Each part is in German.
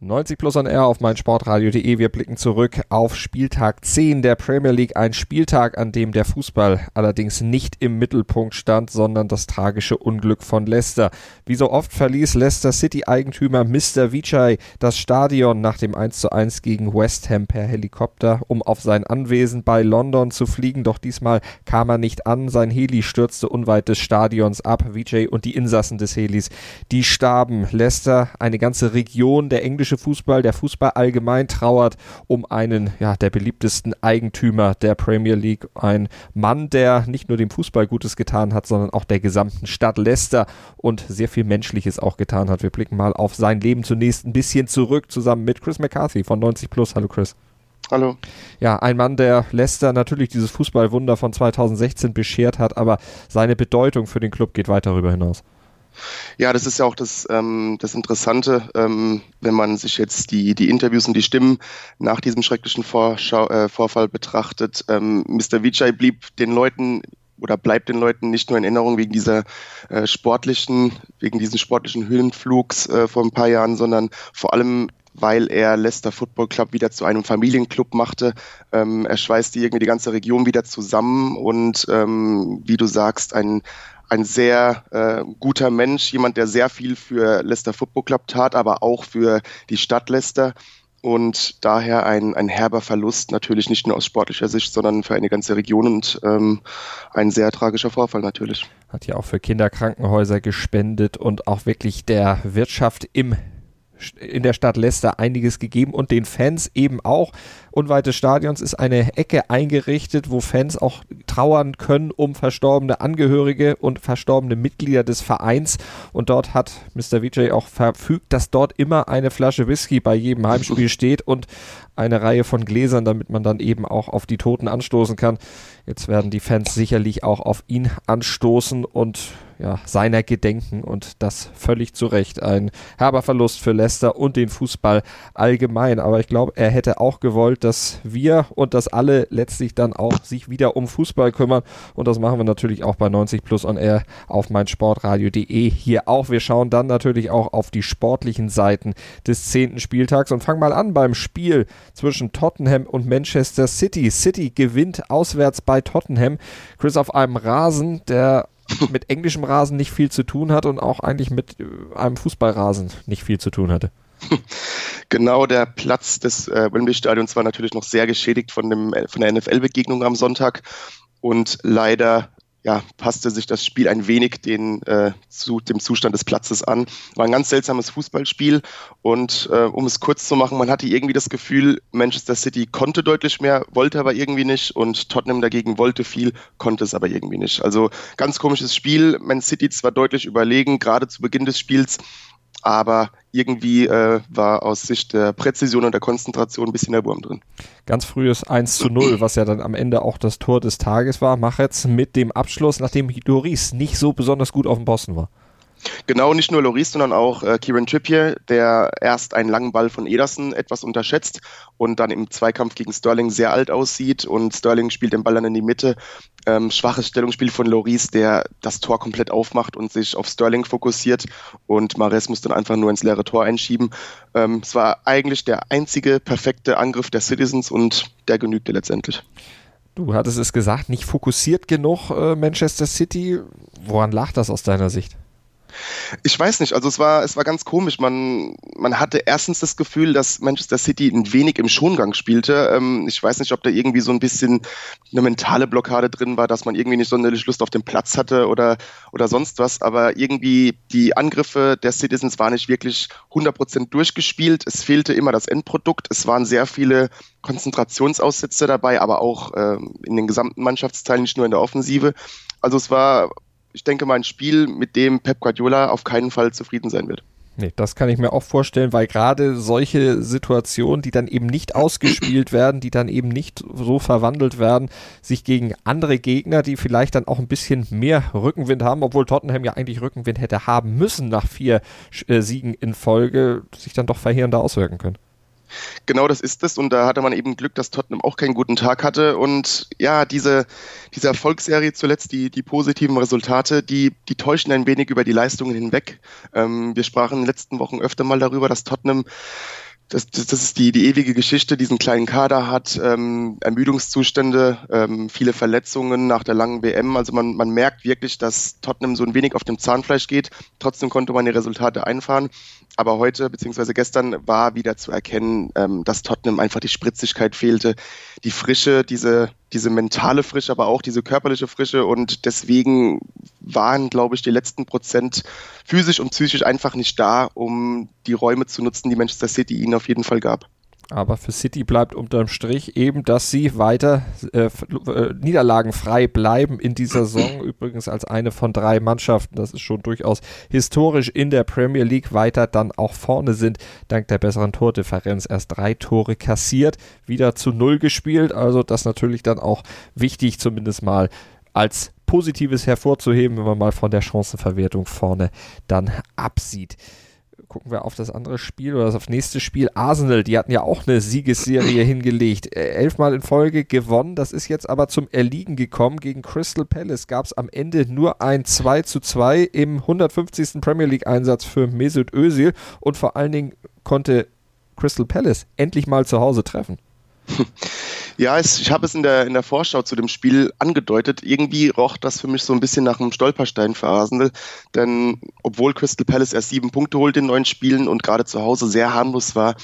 90 plus on air auf meinsportradio.de. Wir blicken zurück auf Spieltag 10 der Premier League. Ein Spieltag, an dem der Fußball allerdings nicht im Mittelpunkt stand, sondern das tragische Unglück von Leicester. Wie so oft verließ Leicester City Eigentümer Mr. Vichai das Stadion nach dem 1:1 gegen West Ham per Helikopter, um auf sein Anwesen bei London zu fliegen. Doch diesmal kam er nicht an. Sein Heli stürzte unweit des Stadions ab. Vichai und die Insassen des Helis, die starben. Leicester, eine ganze Region der englischen englische Fußball, der Fußball allgemein trauert um einen ja, der beliebtesten Eigentümer der Premier League. Ein Mann, der nicht nur dem Fußball Gutes getan hat, sondern auch der gesamten Stadt Leicester und sehr viel Menschliches auch getan hat. Wir blicken mal auf sein Leben zunächst ein bisschen zurück, zusammen mit Chris McCarthy von 90 Plus. Hallo Chris. Hallo. Ja, ein Mann, der Leicester natürlich dieses Fußballwunder von 2016 beschert hat, aber seine Bedeutung für den Club geht weit darüber hinaus. Ja, das ist ja auch das, ähm, das Interessante, ähm, wenn man sich jetzt die, die Interviews und die Stimmen nach diesem schrecklichen Vorschau, äh, Vorfall betrachtet. Ähm, Mr. Vijay blieb den Leuten oder bleibt den Leuten nicht nur in Erinnerung wegen dieser äh, sportlichen, wegen diesen sportlichen Höhenflugs äh, vor ein paar Jahren, sondern vor allem weil er Leicester Football Club wieder zu einem Familienclub machte. Ähm, er schweißte irgendwie die ganze Region wieder zusammen und ähm, wie du sagst, ein, ein sehr äh, guter Mensch, jemand, der sehr viel für Leicester Football Club tat, aber auch für die Stadt Leicester. Und daher ein, ein herber Verlust, natürlich nicht nur aus sportlicher Sicht, sondern für eine ganze Region und ähm, ein sehr tragischer Vorfall natürlich. Hat ja auch für Kinderkrankenhäuser gespendet und auch wirklich der Wirtschaft im in der Stadt Leicester einiges gegeben und den Fans eben auch. Unweit des Stadions ist eine Ecke eingerichtet, wo Fans auch trauern können um verstorbene Angehörige und verstorbene Mitglieder des Vereins. Und dort hat Mr. Vijay auch verfügt, dass dort immer eine Flasche Whisky bei jedem Heimspiel steht und eine Reihe von Gläsern, damit man dann eben auch auf die Toten anstoßen kann. Jetzt werden die Fans sicherlich auch auf ihn anstoßen und ja, seiner gedenken und das völlig zu Recht. Ein herber Verlust für Leicester und den Fußball allgemein. Aber ich glaube, er hätte auch gewollt, dass wir und dass alle letztlich dann auch sich wieder um Fußball kümmern. Und das machen wir natürlich auch bei 90 Plus on Air auf meinsportradio.de hier auch. Wir schauen dann natürlich auch auf die sportlichen Seiten des zehnten Spieltags und fangen mal an beim Spiel zwischen Tottenham und Manchester City. City gewinnt auswärts bei Tottenham. Chris auf einem Rasen, der mit englischem Rasen nicht viel zu tun hat und auch eigentlich mit äh, einem Fußballrasen nicht viel zu tun hatte. Genau, der Platz des äh, Wembley-Stadions war natürlich noch sehr geschädigt von, dem, äh, von der NFL-Begegnung am Sonntag und leider ja, passte sich das Spiel ein wenig den, äh, zu dem Zustand des Platzes an. War ein ganz seltsames Fußballspiel und äh, um es kurz zu machen, man hatte irgendwie das Gefühl, Manchester City konnte deutlich mehr, wollte aber irgendwie nicht und Tottenham dagegen wollte viel, konnte es aber irgendwie nicht. Also ganz komisches Spiel. Man City zwar deutlich überlegen, gerade zu Beginn des Spiels, aber irgendwie äh, war aus Sicht der Präzision und der Konzentration ein bisschen der Wurm drin. Ganz frühes 1 zu 0, was ja dann am Ende auch das Tor des Tages war. Mach jetzt mit dem Abschluss, nachdem Doris nicht so besonders gut auf dem Posten war. Genau, nicht nur Loris, sondern auch äh, Kieran Trippier, der erst einen langen Ball von Ederson etwas unterschätzt und dann im Zweikampf gegen Sterling sehr alt aussieht und Sterling spielt den Ball dann in die Mitte. Ähm, schwaches Stellungsspiel von Loris, der das Tor komplett aufmacht und sich auf Sterling fokussiert und Mares muss dann einfach nur ins leere Tor einschieben. Ähm, es war eigentlich der einzige perfekte Angriff der Citizens und der genügte letztendlich. Du hattest es gesagt, nicht fokussiert genug äh, Manchester City. Woran lag das aus deiner Sicht? Ich weiß nicht, also es war, es war ganz komisch. Man, man hatte erstens das Gefühl, dass Manchester City ein wenig im Schongang spielte. Ähm, ich weiß nicht, ob da irgendwie so ein bisschen eine mentale Blockade drin war, dass man irgendwie nicht sonderlich Lust auf den Platz hatte oder, oder sonst was. Aber irgendwie die Angriffe der Citizens waren nicht wirklich 100% durchgespielt. Es fehlte immer das Endprodukt. Es waren sehr viele Konzentrationsaussätze dabei, aber auch äh, in den gesamten Mannschaftsteilen, nicht nur in der Offensive. Also es war ich denke mal, ein Spiel, mit dem Pep Guardiola auf keinen Fall zufrieden sein wird. Nee, das kann ich mir auch vorstellen, weil gerade solche Situationen, die dann eben nicht ausgespielt werden, die dann eben nicht so verwandelt werden, sich gegen andere Gegner, die vielleicht dann auch ein bisschen mehr Rückenwind haben, obwohl Tottenham ja eigentlich Rückenwind hätte haben müssen nach vier äh, Siegen in Folge, sich dann doch verheerender auswirken können. Genau das ist es und da hatte man eben Glück, dass Tottenham auch keinen guten Tag hatte und ja, diese, diese Erfolgsserie zuletzt, die, die positiven Resultate, die, die täuschen ein wenig über die Leistungen hinweg. Ähm, wir sprachen in den letzten Wochen öfter mal darüber, dass Tottenham das, das, das ist die, die ewige Geschichte, diesen kleinen Kader hat, ähm, Ermüdungszustände, ähm, viele Verletzungen nach der langen WM. Also man, man merkt wirklich, dass Tottenham so ein wenig auf dem Zahnfleisch geht. Trotzdem konnte man die Resultate einfahren. Aber heute bzw. gestern war wieder zu erkennen, ähm, dass Tottenham einfach die Spritzigkeit fehlte, die Frische, diese, diese mentale Frische, aber auch diese körperliche Frische. Und deswegen waren, glaube ich, die letzten Prozent physisch und psychisch einfach nicht da, um die Räume zu nutzen, die Manchester City ihnen auf jeden Fall gab. Aber für City bleibt unterm Strich eben, dass sie weiter äh, äh, niederlagenfrei bleiben in dieser Saison. Übrigens als eine von drei Mannschaften, das ist schon durchaus historisch in der Premier League, weiter dann auch vorne sind, dank der besseren Tordifferenz. Erst drei Tore kassiert, wieder zu null gespielt. Also das natürlich dann auch wichtig, zumindest mal als Positives hervorzuheben, wenn man mal von der Chancenverwertung vorne dann absieht gucken wir auf das andere Spiel oder das nächste Spiel. Arsenal, die hatten ja auch eine Siegesserie hingelegt. Äh, elfmal in Folge gewonnen. Das ist jetzt aber zum Erliegen gekommen. Gegen Crystal Palace gab es am Ende nur ein 2 zu 2 im 150. Premier League Einsatz für Mesut Özil und vor allen Dingen konnte Crystal Palace endlich mal zu Hause treffen. Ja, es, ich habe es in der, in der Vorschau zu dem Spiel angedeutet. Irgendwie roch das für mich so ein bisschen nach einem Stolperstein für Arsenal. Denn obwohl Crystal Palace erst sieben Punkte holt in neun Spielen und gerade zu Hause sehr harmlos war,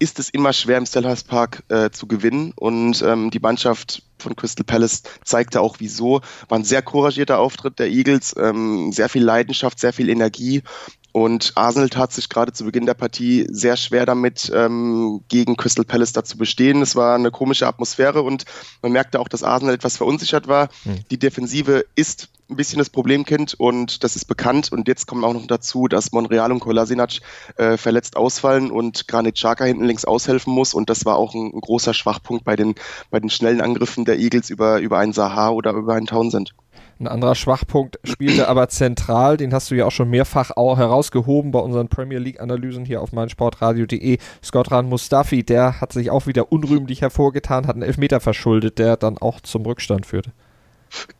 ist es immer schwer im Selhurst Park äh, zu gewinnen. Und ähm, die Mannschaft von Crystal Palace zeigte auch wieso. War ein sehr couragierter Auftritt der Eagles, ähm, sehr viel Leidenschaft, sehr viel Energie. Und Arsenal tat sich gerade zu Beginn der Partie sehr schwer damit, ähm, gegen Crystal Palace da zu bestehen. Es war eine komische Atmosphäre und man merkte auch, dass Arsenal etwas verunsichert war. Mhm. Die Defensive ist ein bisschen das Problemkind und das ist bekannt. Und jetzt kommt auch noch dazu, dass Monreal und Kolasinac äh, verletzt ausfallen und Granit Xhaka hinten links aushelfen muss. Und das war auch ein, ein, großer Schwachpunkt bei den, bei den schnellen Angriffen der Eagles über, über einen Saha oder über einen Townsend. Ein anderer Schwachpunkt spielte aber zentral, den hast du ja auch schon mehrfach auch herausgehoben bei unseren Premier League-Analysen hier auf meinsportradio.de. Skotran Mustafi, der hat sich auch wieder unrühmlich hervorgetan, hat einen Elfmeter verschuldet, der dann auch zum Rückstand führte.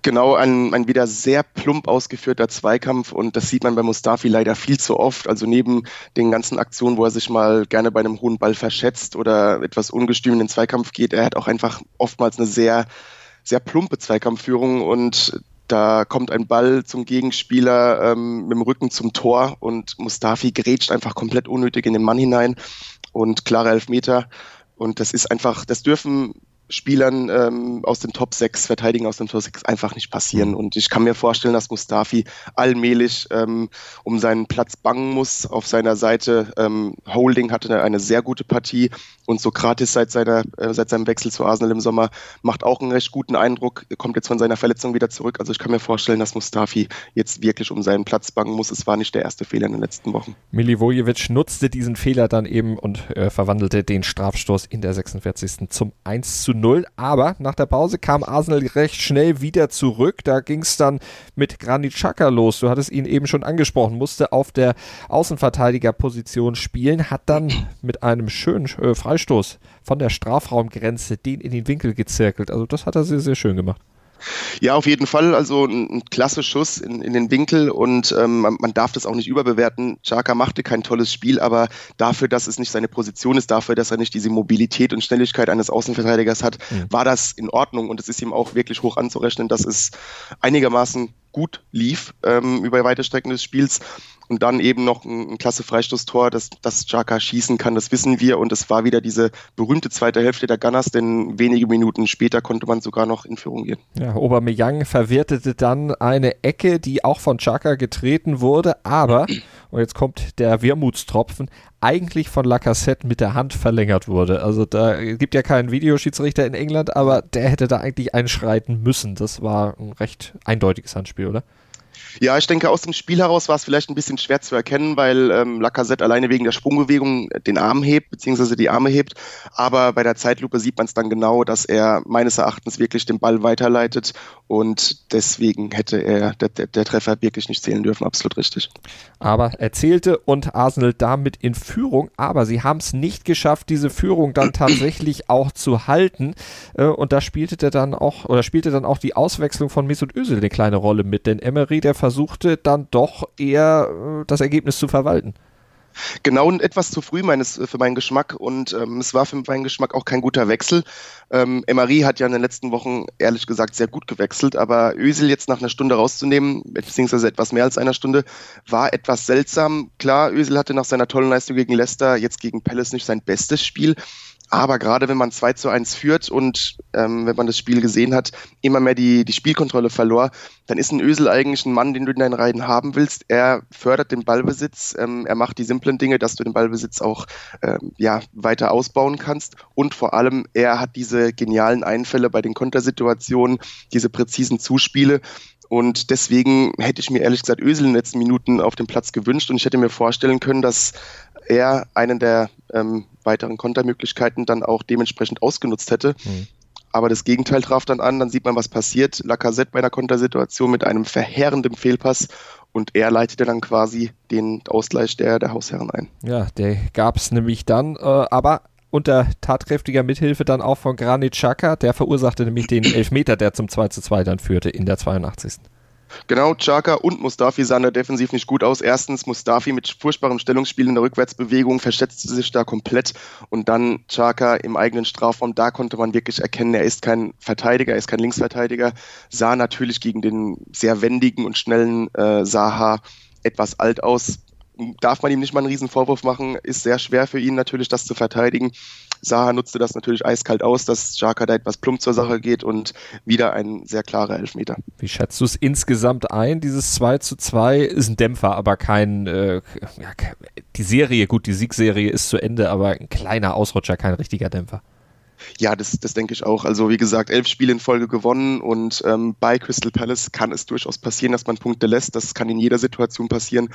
Genau, ein, ein wieder sehr plump ausgeführter Zweikampf und das sieht man bei Mustafi leider viel zu oft. Also neben den ganzen Aktionen, wo er sich mal gerne bei einem hohen Ball verschätzt oder etwas ungestüm in den Zweikampf geht, er hat auch einfach oftmals eine sehr sehr plumpe Zweikampfführung und da kommt ein Ball zum Gegenspieler ähm, mit dem Rücken zum Tor und Mustafi grätscht einfach komplett unnötig in den Mann hinein und klare Elfmeter. Und das ist einfach, das dürfen Spielern ähm, aus den Top 6, Verteidigen aus den Top 6 einfach nicht passieren. Mhm. Und ich kann mir vorstellen, dass Mustafi allmählich ähm, um seinen Platz bangen muss. Auf seiner Seite ähm, Holding hatte eine sehr gute Partie und Sokrates seit, seiner, äh, seit seinem Wechsel zu Arsenal im Sommer macht auch einen recht guten Eindruck, kommt jetzt von seiner Verletzung wieder zurück. Also ich kann mir vorstellen, dass Mustafi jetzt wirklich um seinen Platz bangen muss. Es war nicht der erste Fehler in den letzten Wochen. Milivojevic nutzte diesen Fehler dann eben und äh, verwandelte den Strafstoß in der 46. zum 1 zu 0. Aber nach der Pause kam Arsenal recht schnell wieder zurück. Da ging es dann mit Granit Xhaka los. Du hattest ihn eben schon angesprochen, musste auf der Außenverteidigerposition spielen, hat dann mit einem schönen äh, Freistoß von der Strafraumgrenze den in den Winkel gezirkelt. Also das hat er sehr, sehr schön gemacht. Ja, auf jeden Fall. Also ein, ein klasse Schuss in, in den Winkel und ähm, man, darf das auch nicht überbewerten. Chaka machte kein tolles Spiel, aber dafür, dass es nicht seine Position ist, dafür, dass er nicht diese Mobilität und Schnelligkeit eines Außenverteidigers hat, mhm. war das in Ordnung und es ist ihm auch wirklich hoch anzurechnen, dass es einigermaßen gut lief ähm, über weite Strecken des Spiels. Und dann eben noch ein, ein klasse Freistoßtor, das, das Xhaka schießen kann, das wissen wir. Und es war wieder diese berühmte zweite Hälfte der Gunners, denn wenige Minuten später konnte man sogar noch in Führung gehen. Ja, Aubameyang verwertete dann eine Ecke, die auch von Xhaka getreten wurde, aber, und jetzt kommt der Wermutstropfen, eigentlich von Lacassette mit der Hand verlängert wurde. Also da gibt ja keinen Videoschiedsrichter in England, aber der hätte da eigentlich einschreiten müssen. Das war ein recht eindeutiges Handspiel, oder? Ja, ich denke, aus dem Spiel heraus war es vielleicht ein bisschen schwer zu erkennen, weil ähm, Lacazette alleine wegen der Sprungbewegung den Arm hebt, beziehungsweise die Arme hebt. Aber bei der Zeitlupe sieht man es dann genau, dass er meines Erachtens wirklich den Ball weiterleitet und deswegen hätte er der, der, der Treffer wirklich nicht zählen dürfen. Absolut richtig. Aber er zählte und Arsenal damit in Führung, aber sie haben es nicht geschafft, diese Führung dann tatsächlich auch zu halten. Äh, und da spielte dann auch, oder spielte dann auch die Auswechslung von Mesut Özil eine kleine Rolle mit, denn Emery, der versuchte dann doch eher äh, das Ergebnis zu verwalten. Genau etwas zu früh meines, für meinen Geschmack und ähm, es war für meinen Geschmack auch kein guter Wechsel. Ähm, Emery hat ja in den letzten Wochen ehrlich gesagt sehr gut gewechselt, aber Ösel jetzt nach einer Stunde rauszunehmen, beziehungsweise etwas mehr als einer Stunde, war etwas seltsam. Klar, Ösel hatte nach seiner tollen Leistung gegen Leicester jetzt gegen Palace nicht sein bestes Spiel, aber gerade wenn man 2 zu 1 führt und ähm, wenn man das Spiel gesehen hat, immer mehr die, die Spielkontrolle verlor, dann ist ein Ösel eigentlich ein Mann, den du in deinen Reihen haben willst. Er fördert den Ballbesitz, ähm, er macht die simplen Dinge, dass du den Ballbesitz auch ähm, ja, weiter ausbauen kannst. Und vor allem, er hat diese genialen Einfälle bei den Kontersituationen, diese präzisen Zuspiele. Und deswegen hätte ich mir ehrlich gesagt Ösel in den letzten Minuten auf dem Platz gewünscht und ich hätte mir vorstellen können, dass er einen der ähm, weiteren Kontermöglichkeiten dann auch dementsprechend ausgenutzt hätte. Mhm. Aber das Gegenteil traf dann an, dann sieht man, was passiert. Lacazette bei einer Kontersituation mit einem verheerenden Fehlpass und er leitete dann quasi den Ausgleich der, der Hausherren ein. Ja, der gab es nämlich dann, äh, aber unter tatkräftiger Mithilfe dann auch von Granit Xhaka, der verursachte nämlich den Elfmeter, der zum 2 zu 2 dann führte in der 82. Genau, Chaka und Mustafi sahen da defensiv nicht gut aus. Erstens Mustafi mit furchtbarem Stellungsspiel in der Rückwärtsbewegung verschätzte sich da komplett und dann Chaka im eigenen Strafraum, da konnte man wirklich erkennen, er ist kein Verteidiger, er ist kein Linksverteidiger, sah natürlich gegen den sehr wendigen und schnellen äh, Saha etwas alt aus. Darf man ihm nicht mal einen riesen Vorwurf machen, ist sehr schwer für ihn natürlich, das zu verteidigen. Saha nutzte das natürlich eiskalt aus, dass Xhaka da etwas plump zur Sache geht und wieder ein sehr klarer Elfmeter. Wie schätzt du es insgesamt ein? Dieses 2 zu 2 ist ein Dämpfer, aber kein, äh, ja, die Serie, gut, die Siegserie ist zu Ende, aber ein kleiner Ausrutscher, kein richtiger Dämpfer. Ja, das, das denke ich auch. Also wie gesagt, elf Spiele in Folge gewonnen und ähm, bei Crystal Palace kann es durchaus passieren, dass man Punkte lässt. Das kann in jeder Situation passieren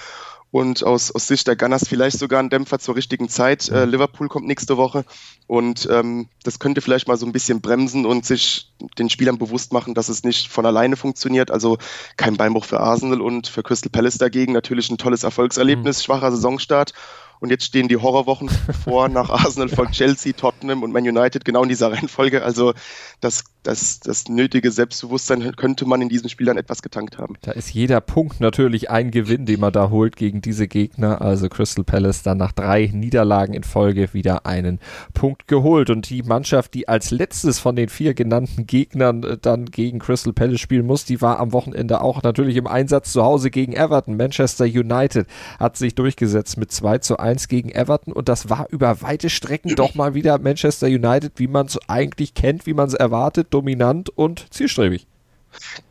und aus, aus Sicht der Gunners vielleicht sogar ein Dämpfer zur richtigen Zeit. Äh, Liverpool kommt nächste Woche und ähm, das könnte vielleicht mal so ein bisschen bremsen und sich den Spielern bewusst machen, dass es nicht von alleine funktioniert. Also kein Beinbruch für Arsenal und für Crystal Palace dagegen natürlich ein tolles Erfolgserlebnis, mhm. schwacher Saisonstart und jetzt stehen die Horrorwochen vor. Nach Arsenal folgt Chelsea, Tottenham und Man United genau in dieser Reihenfolge. Also das, das, das nötige Selbstbewusstsein könnte man in diesem Spiel dann etwas getankt haben. Da ist jeder Punkt natürlich ein Gewinn, den man da holt gegen diese Gegner. Also Crystal Palace dann nach drei Niederlagen in Folge wieder einen Punkt geholt. Und die Mannschaft, die als letztes von den vier genannten Gegnern äh, dann gegen Crystal Palace spielen muss, die war am Wochenende auch natürlich im Einsatz zu Hause gegen Everton. Manchester United hat sich durchgesetzt mit 2 zu 1 1 gegen Everton und das war über weite Strecken doch mal wieder Manchester United, wie man es eigentlich kennt, wie man es erwartet, dominant und zielstrebig.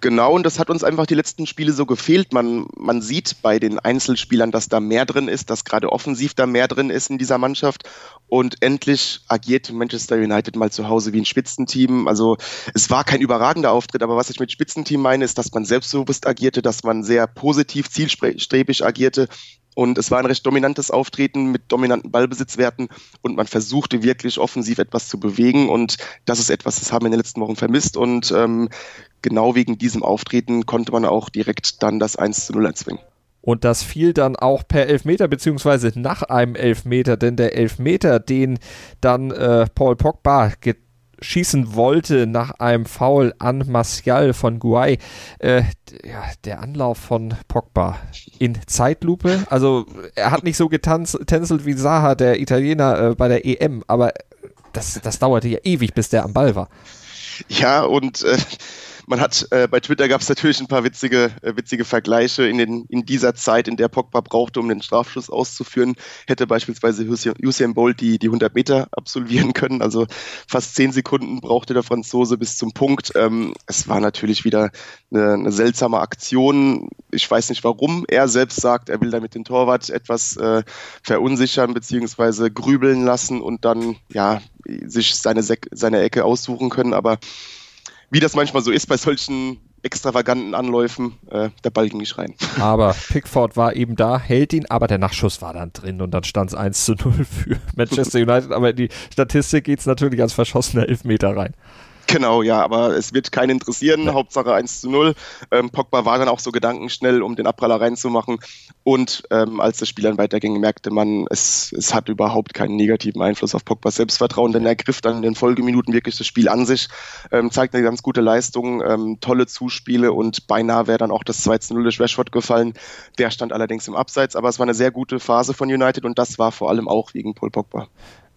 Genau, und das hat uns einfach die letzten Spiele so gefehlt. Man, man sieht bei den Einzelspielern, dass da mehr drin ist, dass gerade offensiv da mehr drin ist in dieser Mannschaft. Und endlich agiert Manchester United mal zu Hause wie ein Spitzenteam. Also es war kein überragender Auftritt, aber was ich mit Spitzenteam meine, ist, dass man selbstbewusst agierte, dass man sehr positiv, zielstrebig agierte und es war ein recht dominantes Auftreten mit dominanten Ballbesitzwerten und man versuchte wirklich offensiv etwas zu bewegen. Und das ist etwas, das haben wir in den letzten Wochen vermisst. Und ähm, genau wegen diesem Auftreten konnte man auch direkt dann das 1 zu 0 erzwingen. Und das fiel dann auch per Elfmeter, beziehungsweise nach einem Elfmeter, denn der Elfmeter, den dann äh, Paul Pogba schießen wollte nach einem Foul an Martial von Guay. Äh, ja, der Anlauf von Pogba in Zeitlupe. Also er hat nicht so getänzelt wie Saha, der Italiener, äh, bei der EM, aber das, das dauerte ja ewig, bis der am Ball war. Ja, und äh, man hat äh, bei Twitter gab es natürlich ein paar witzige, äh, witzige Vergleiche. In, den, in dieser Zeit, in der Pogba brauchte, um den Strafschuss auszuführen, hätte beispielsweise Usain Bolt die, die 100 Meter absolvieren können. Also fast zehn Sekunden brauchte der Franzose bis zum Punkt. Ähm, es war natürlich wieder eine, eine, seltsame Aktion. Ich weiß nicht, warum er selbst sagt, er will damit den Torwart etwas äh, verunsichern bzw. grübeln lassen und dann ja sich seine, seine Ecke aussuchen können. Aber wie das manchmal so ist bei solchen extravaganten Anläufen, äh, der Ball ging nicht rein. Aber Pickford war eben da, hält ihn, aber der Nachschuss war dann drin und dann stand es 1 zu 0 für Manchester United. Aber in die Statistik geht es natürlich als verschossener Elfmeter rein. Genau, ja, aber es wird keinen interessieren. Ja. Hauptsache 1 zu 0. Ähm, Pogba war dann auch so gedankenschnell, um den Abpraller reinzumachen. Und ähm, als das Spiel dann weiterging, merkte man, es, es hat überhaupt keinen negativen Einfluss auf Pogbas Selbstvertrauen, denn er griff dann in den Folgeminuten wirklich das Spiel an sich, ähm, zeigte eine ganz gute Leistung, ähm, tolle Zuspiele und beinahe wäre dann auch das 2 zu 0 durch Rashford gefallen. Der stand allerdings im Abseits, aber es war eine sehr gute Phase von United und das war vor allem auch wegen Paul Pogba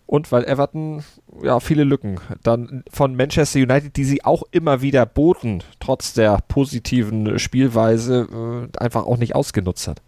und weil Everton ja viele Lücken dann von Manchester United, die sie auch immer wieder boten, trotz der positiven Spielweise, äh, einfach auch nicht ausgenutzt hat.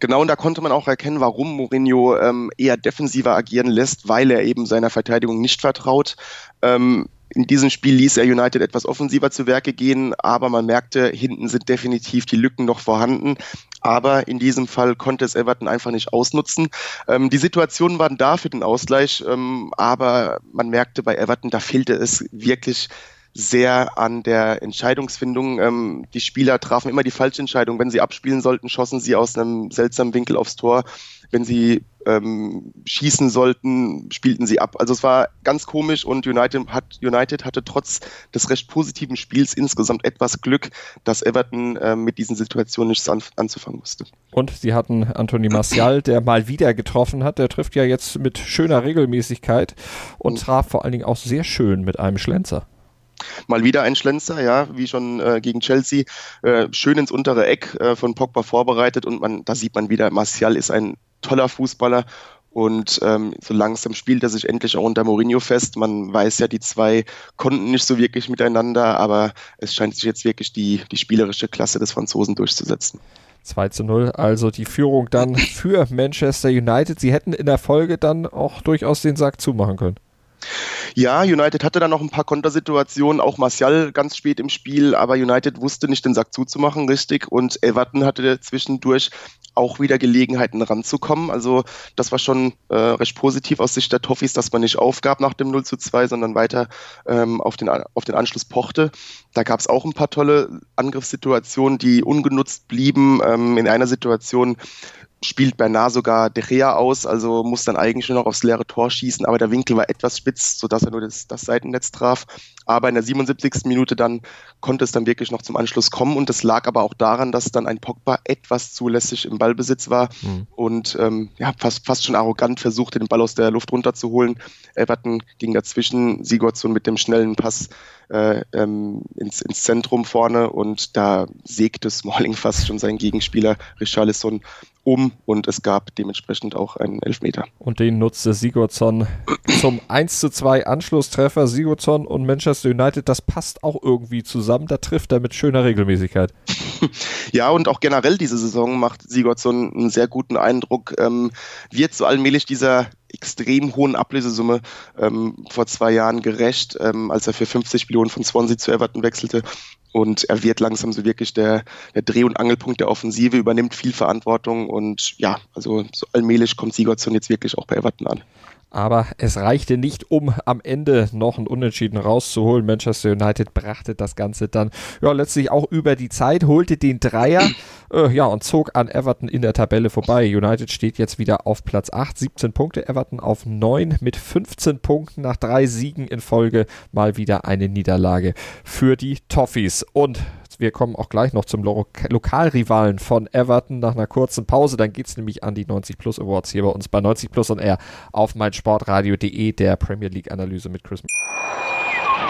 Genau, und da konnte man auch erkennen, warum Mourinho ähm, eher defensiver agieren lässt, weil er eben seiner Verteidigung nicht vertraut. Ähm, in diesem Spiel ließ er United etwas offensiver zu Werke gehen, aber man merkte, hinten sind definitiv die Lücken noch vorhanden. Aber in diesem Fall konnte es Everton einfach nicht ausnutzen. Ähm, die Situationen waren da für den Ausgleich, ähm, aber man merkte bei Everton, da fehlte es wirklich sehr an der Entscheidungsfindung. Ähm, die Spieler trafen immer die falsche Entscheidung. Wenn sie abspielen sollten, schossen sie aus einem seltsamen Winkel aufs Tor wenn sie ähm, schießen sollten, spielten sie ab. Also es war ganz komisch und United, hat, United hatte trotz des recht positiven Spiels insgesamt etwas Glück, dass Everton äh, mit diesen Situationen nichts an, anzufangen musste. Und sie hatten Anthony Martial, der mal wieder getroffen hat. Der trifft ja jetzt mit schöner Regelmäßigkeit und traf vor allen Dingen auch sehr schön mit einem Schlenzer. Mal wieder ein Schlenzer, ja, wie schon äh, gegen Chelsea, äh, schön ins untere Eck äh, von Pogba vorbereitet und man, da sieht man wieder, Martial ist ein toller Fußballer und ähm, so langsam spielt er sich endlich auch unter Mourinho fest. Man weiß ja, die zwei konnten nicht so wirklich miteinander, aber es scheint sich jetzt wirklich die, die spielerische Klasse des Franzosen durchzusetzen. 2 zu 0, also die Führung dann für Manchester United. Sie hätten in der Folge dann auch durchaus den Sack zumachen können. Ja, United hatte dann noch ein paar Kontersituationen, auch Martial ganz spät im Spiel, aber United wusste nicht den Sack zuzumachen, richtig. Und Everton hatte zwischendurch auch wieder Gelegenheiten ranzukommen. Also das war schon äh, recht positiv aus Sicht der Toffees, dass man nicht aufgab nach dem 0 zu 2, sondern weiter ähm, auf, den, auf den Anschluss pochte. Da gab es auch ein paar tolle Angriffssituationen, die ungenutzt blieben. Ähm, in einer Situation spielt Bernard sogar De Gea aus, also muss dann eigentlich nur noch aufs leere Tor schießen, aber der Winkel war etwas spitz, sodass er nur das, das Seitennetz traf. Aber in der 77. Minute dann konnte es dann wirklich noch zum Anschluss kommen und das lag aber auch daran, dass dann ein Pogba etwas zulässig im Ballbesitz war mhm. und ähm, ja, fast, fast schon arrogant versuchte, den Ball aus der Luft runterzuholen. Everton ging dazwischen, Sigurdsson mit dem schnellen Pass äh, ähm, ins, ins Zentrum vorne und da sägte Smalling fast schon seinen Gegenspieler Richarlison um und es gab dementsprechend auch einen Elfmeter. Und den nutzte Sigurdsson zum 1 zu 2 Anschlusstreffer. Sigurdsson und Manchester United, das passt auch irgendwie zusammen. Da trifft er mit schöner Regelmäßigkeit. Ja, und auch generell diese Saison macht Sigurdsson einen sehr guten Eindruck. Ähm, wird so allmählich dieser extrem hohen Ablösesumme ähm, vor zwei Jahren gerecht, ähm, als er für 50 Millionen von Swansea zu Everton wechselte. Und er wird langsam so wirklich der, der Dreh- und Angelpunkt der Offensive, übernimmt viel Verantwortung und ja, also so allmählich kommt Sigurdsson jetzt wirklich auch bei Everton an aber es reichte nicht, um am Ende noch ein Unentschieden rauszuholen. Manchester United brachte das Ganze dann ja letztlich auch über die Zeit, holte den Dreier äh, ja und zog an Everton in der Tabelle vorbei. United steht jetzt wieder auf Platz 8, 17 Punkte, Everton auf 9 mit 15 Punkten nach drei Siegen in Folge mal wieder eine Niederlage für die Toffees und wir kommen auch gleich noch zum Lo Lokalrivalen von Everton nach einer kurzen Pause. Dann geht es nämlich an die 90 Plus Awards hier bei uns bei 90 Plus und R auf meinsportradio.de, der Premier League Analyse mit Chris.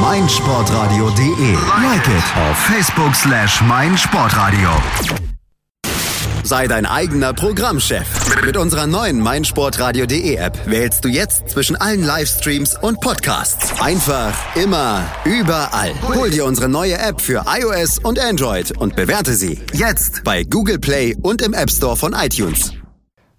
meinsportradio.de. Like it auf Facebook slash meinsportradio. Sei dein eigener Programmchef. Mit unserer neuen meinsportradio.de App wählst du jetzt zwischen allen Livestreams und Podcasts. Einfach, immer, überall. Hol dir unsere neue App für iOS und Android und bewerte sie jetzt bei Google Play und im App Store von iTunes.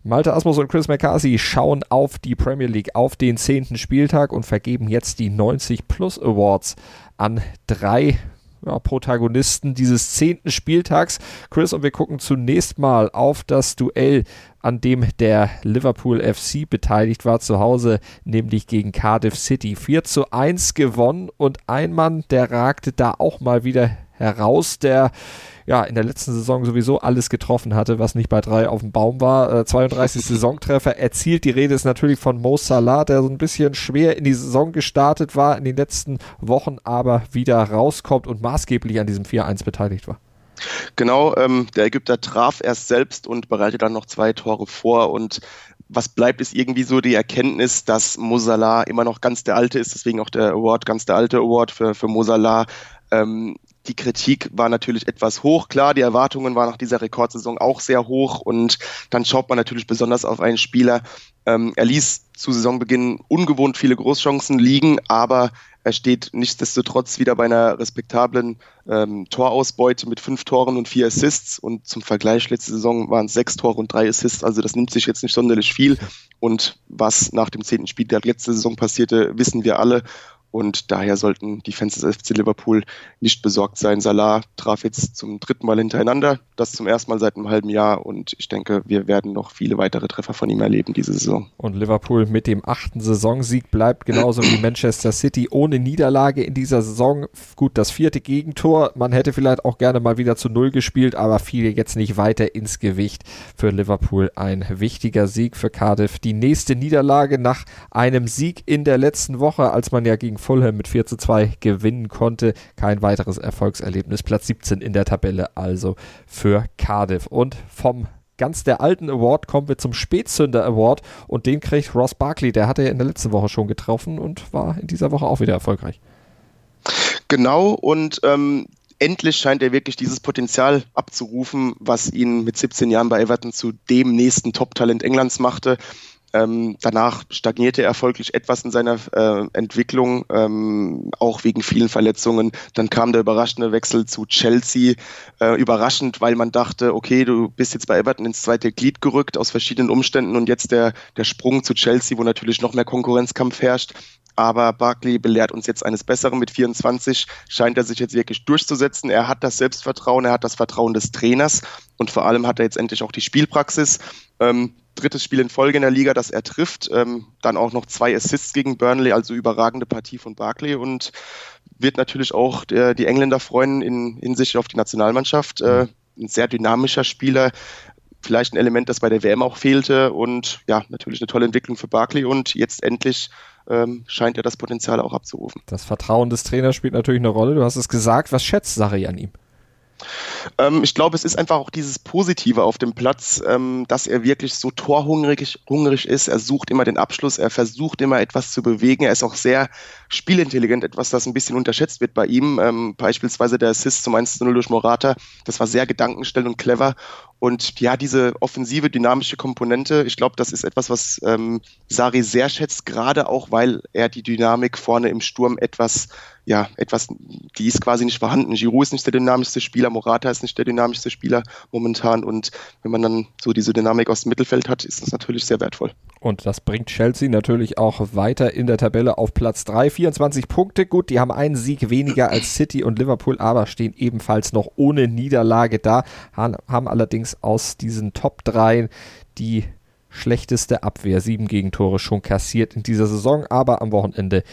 Malte Asmus und Chris McCarthy schauen auf die Premier League, auf den zehnten Spieltag und vergeben jetzt die 90 Plus Awards an drei ja, Protagonisten dieses zehnten Spieltags. Chris, und wir gucken zunächst mal auf das Duell, an dem der Liverpool FC beteiligt war zu Hause, nämlich gegen Cardiff City. 4 zu 1 gewonnen und ein Mann, der ragte da auch mal wieder heraus, der ja in der letzten Saison sowieso alles getroffen hatte, was nicht bei drei auf dem Baum war. Äh, 32 Saisontreffer erzielt. Die Rede ist natürlich von Mo Salah, der so ein bisschen schwer in die Saison gestartet war in den letzten Wochen, aber wieder rauskommt und maßgeblich an diesem 4-1 beteiligt war. Genau, ähm, der Ägypter traf erst selbst und bereitet dann noch zwei Tore vor und was bleibt, ist irgendwie so die Erkenntnis, dass Mosala immer noch ganz der Alte ist, deswegen auch der Award, ganz der alte Award für, für Mosala. Ähm, die Kritik war natürlich etwas hoch. Klar, die Erwartungen waren nach dieser Rekordsaison auch sehr hoch und dann schaut man natürlich besonders auf einen Spieler. Ähm, er ließ zu Saisonbeginn ungewohnt viele Großchancen liegen, aber er steht nichtsdestotrotz wieder bei einer respektablen ähm, Torausbeute mit fünf Toren und vier Assists. Und zum Vergleich, letzte Saison waren es sechs Tore und drei Assists. Also das nimmt sich jetzt nicht sonderlich viel. Und was nach dem zehnten Spiel der letzten Saison passierte, wissen wir alle. Und daher sollten die Fans des FC Liverpool nicht besorgt sein. Salah traf jetzt zum dritten Mal hintereinander, das zum ersten Mal seit einem halben Jahr. Und ich denke, wir werden noch viele weitere Treffer von ihm erleben diese Saison. Und Liverpool mit dem achten Saisonsieg bleibt genauso wie Manchester City ohne Niederlage in dieser Saison. Gut, das vierte Gegentor. Man hätte vielleicht auch gerne mal wieder zu Null gespielt, aber fiel jetzt nicht weiter ins Gewicht für Liverpool. Ein wichtiger Sieg für Cardiff. Die nächste Niederlage nach einem Sieg in der letzten Woche, als man ja gegen Fulham mit 4 zu 2 gewinnen konnte. Kein weiteres Erfolgserlebnis. Platz 17 in der Tabelle also für Cardiff. Und vom ganz der alten Award kommen wir zum Spätzünder Award und den kriegt Ross Barkley. Der hatte ja in der letzten Woche schon getroffen und war in dieser Woche auch wieder erfolgreich. Genau und ähm, endlich scheint er wirklich dieses Potenzial abzurufen, was ihn mit 17 Jahren bei Everton zu dem nächsten Top-Talent Englands machte. Ähm, danach stagnierte er folglich etwas in seiner äh, Entwicklung, ähm, auch wegen vielen Verletzungen. Dann kam der überraschende Wechsel zu Chelsea. Äh, überraschend, weil man dachte, okay, du bist jetzt bei Everton ins zweite Glied gerückt aus verschiedenen Umständen und jetzt der, der Sprung zu Chelsea, wo natürlich noch mehr Konkurrenzkampf herrscht. Aber Barkley belehrt uns jetzt eines Besseren. Mit 24 scheint er sich jetzt wirklich durchzusetzen. Er hat das Selbstvertrauen, er hat das Vertrauen des Trainers und vor allem hat er jetzt endlich auch die Spielpraxis. Ähm, drittes Spiel in Folge in der Liga, das er trifft. Ähm, dann auch noch zwei Assists gegen Burnley, also überragende Partie von Barkley und wird natürlich auch der, die Engländer freuen in Hinsicht auf die Nationalmannschaft. Äh, ein sehr dynamischer Spieler, vielleicht ein Element, das bei der WM auch fehlte und ja, natürlich eine tolle Entwicklung für Barkley und jetzt endlich ähm, scheint er das Potenzial auch abzurufen. Das Vertrauen des Trainers spielt natürlich eine Rolle. Du hast es gesagt. Was schätzt Sarri an ihm? Ähm, ich glaube, es ist einfach auch dieses Positive auf dem Platz, ähm, dass er wirklich so torhungrig hungrig ist. Er sucht immer den Abschluss, er versucht immer etwas zu bewegen. Er ist auch sehr spielintelligent, etwas, das ein bisschen unterschätzt wird bei ihm. Ähm, beispielsweise der Assist zum 1-0 durch Morata, das war sehr gedankenstellend und clever. Und ja, diese offensive, dynamische Komponente, ich glaube, das ist etwas, was ähm, Sari sehr schätzt, gerade auch, weil er die Dynamik vorne im Sturm etwas, ja, etwas, die ist quasi nicht vorhanden. Giroud ist nicht der dynamischste Spieler, Morata ist nicht der dynamischste Spieler momentan. Und wenn man dann so diese Dynamik aus dem Mittelfeld hat, ist das natürlich sehr wertvoll. Und das bringt Chelsea natürlich auch weiter in der Tabelle auf Platz 3. 24 Punkte. Gut, die haben einen Sieg weniger als City und Liverpool, aber stehen ebenfalls noch ohne Niederlage da. Haben allerdings aus diesen Top 3 die schlechteste Abwehr. Sieben Gegentore schon kassiert in dieser Saison, aber am Wochenende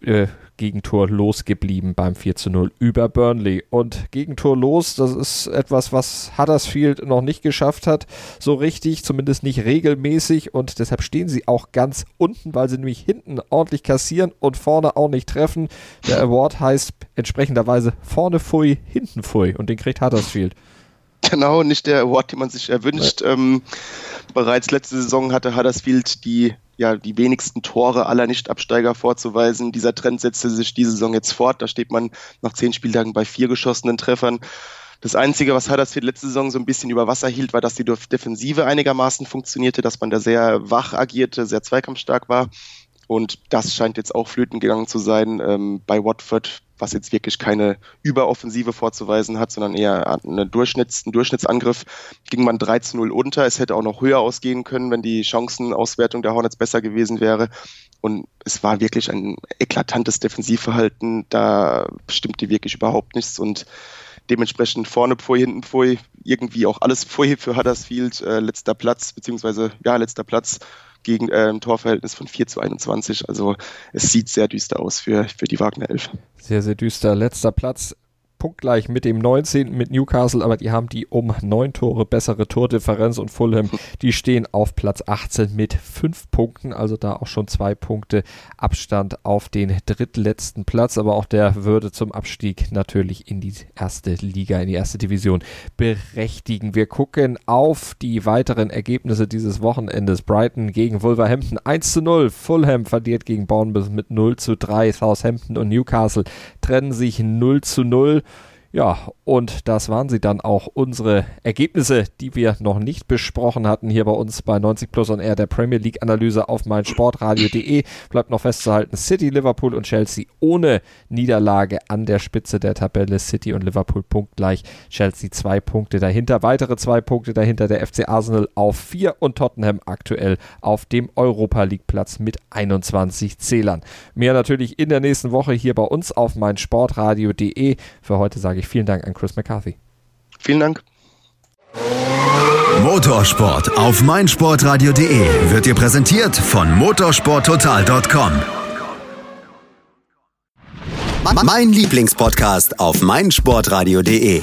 äh, Gegentor losgeblieben beim 4 zu 0 über Burnley. Und Gegentor los, das ist etwas, was Huddersfield noch nicht geschafft hat, so richtig, zumindest nicht regelmäßig. Und deshalb stehen sie auch ganz unten, weil sie nämlich hinten ordentlich kassieren und vorne auch nicht treffen. Der Award heißt entsprechenderweise vorne Pfui, hinten Pfui. Und den kriegt Huddersfield. Genau, nicht der Award, den man sich erwünscht. Ja. Ähm, bereits letzte Saison hatte Huddersfield die ja, die wenigsten Tore aller Nichtabsteiger vorzuweisen. Dieser Trend setzte sich diese Saison jetzt fort. Da steht man nach zehn Spieltagen bei vier geschossenen Treffern. Das Einzige, was Huddersfield letzte Saison so ein bisschen über Wasser hielt, war, dass die Defensive einigermaßen funktionierte, dass man da sehr wach agierte, sehr zweikampfstark war. Und das scheint jetzt auch flöten gegangen zu sein. Ähm, bei Watford was jetzt wirklich keine Überoffensive vorzuweisen hat, sondern eher eine Durchschnitts, einen Durchschnittsangriff, ging man 3 zu 0 unter. Es hätte auch noch höher ausgehen können, wenn die Chancenauswertung der Hornets besser gewesen wäre. Und es war wirklich ein eklatantes Defensivverhalten. Da stimmte wirklich überhaupt nichts und dementsprechend vorne Pfui, hinten Pfui, irgendwie auch alles Pfui für Huddersfield, äh, letzter Platz, beziehungsweise ja, letzter Platz gegen äh, ein Torverhältnis von 4 zu 21. Also es sieht sehr düster aus für, für die Wagner 11. Sehr, sehr düster. Letzter Platz punktgleich mit dem 19. mit Newcastle, aber die haben die um neun Tore bessere Tordifferenz und Fulham, die stehen auf Platz 18 mit fünf Punkten, also da auch schon zwei Punkte Abstand auf den drittletzten Platz, aber auch der würde zum Abstieg natürlich in die erste Liga, in die erste Division berechtigen. Wir gucken auf die weiteren Ergebnisse dieses Wochenendes. Brighton gegen Wolverhampton 1 zu 0, Fulham verliert gegen Bournemouth mit 0 zu 3, Southampton und Newcastle trennen sich 0 zu 0. Ja, und das waren sie dann auch unsere Ergebnisse, die wir noch nicht besprochen hatten hier bei uns bei 90 Plus on Air der Premier League Analyse auf meinsportradio.de. Bleibt noch festzuhalten, City, Liverpool und Chelsea ohne Niederlage an der Spitze der Tabelle. City und Liverpool punktgleich, Chelsea zwei Punkte dahinter, weitere zwei Punkte dahinter der FC Arsenal auf vier und Tottenham aktuell auf dem Europa League Platz mit 21 Zählern. Mehr natürlich in der nächsten Woche hier bei uns auf meinsportradio.de. Für heute sage sage ich vielen Dank an Chris McCarthy. Vielen Dank. Motorsport auf meinsportradio.de wird dir präsentiert von motorsporttotal.com. Mein Lieblingspodcast auf meinsportradio.de.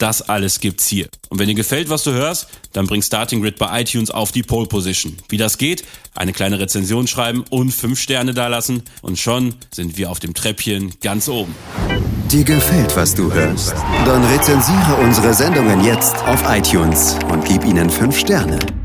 das alles gibt's hier. Und wenn dir gefällt, was du hörst, dann bring Starting Grid bei iTunes auf die Pole Position. Wie das geht? Eine kleine Rezension schreiben und fünf Sterne dalassen und schon sind wir auf dem Treppchen ganz oben. Dir gefällt, was du hörst? Dann rezensiere unsere Sendungen jetzt auf iTunes und gib ihnen fünf Sterne.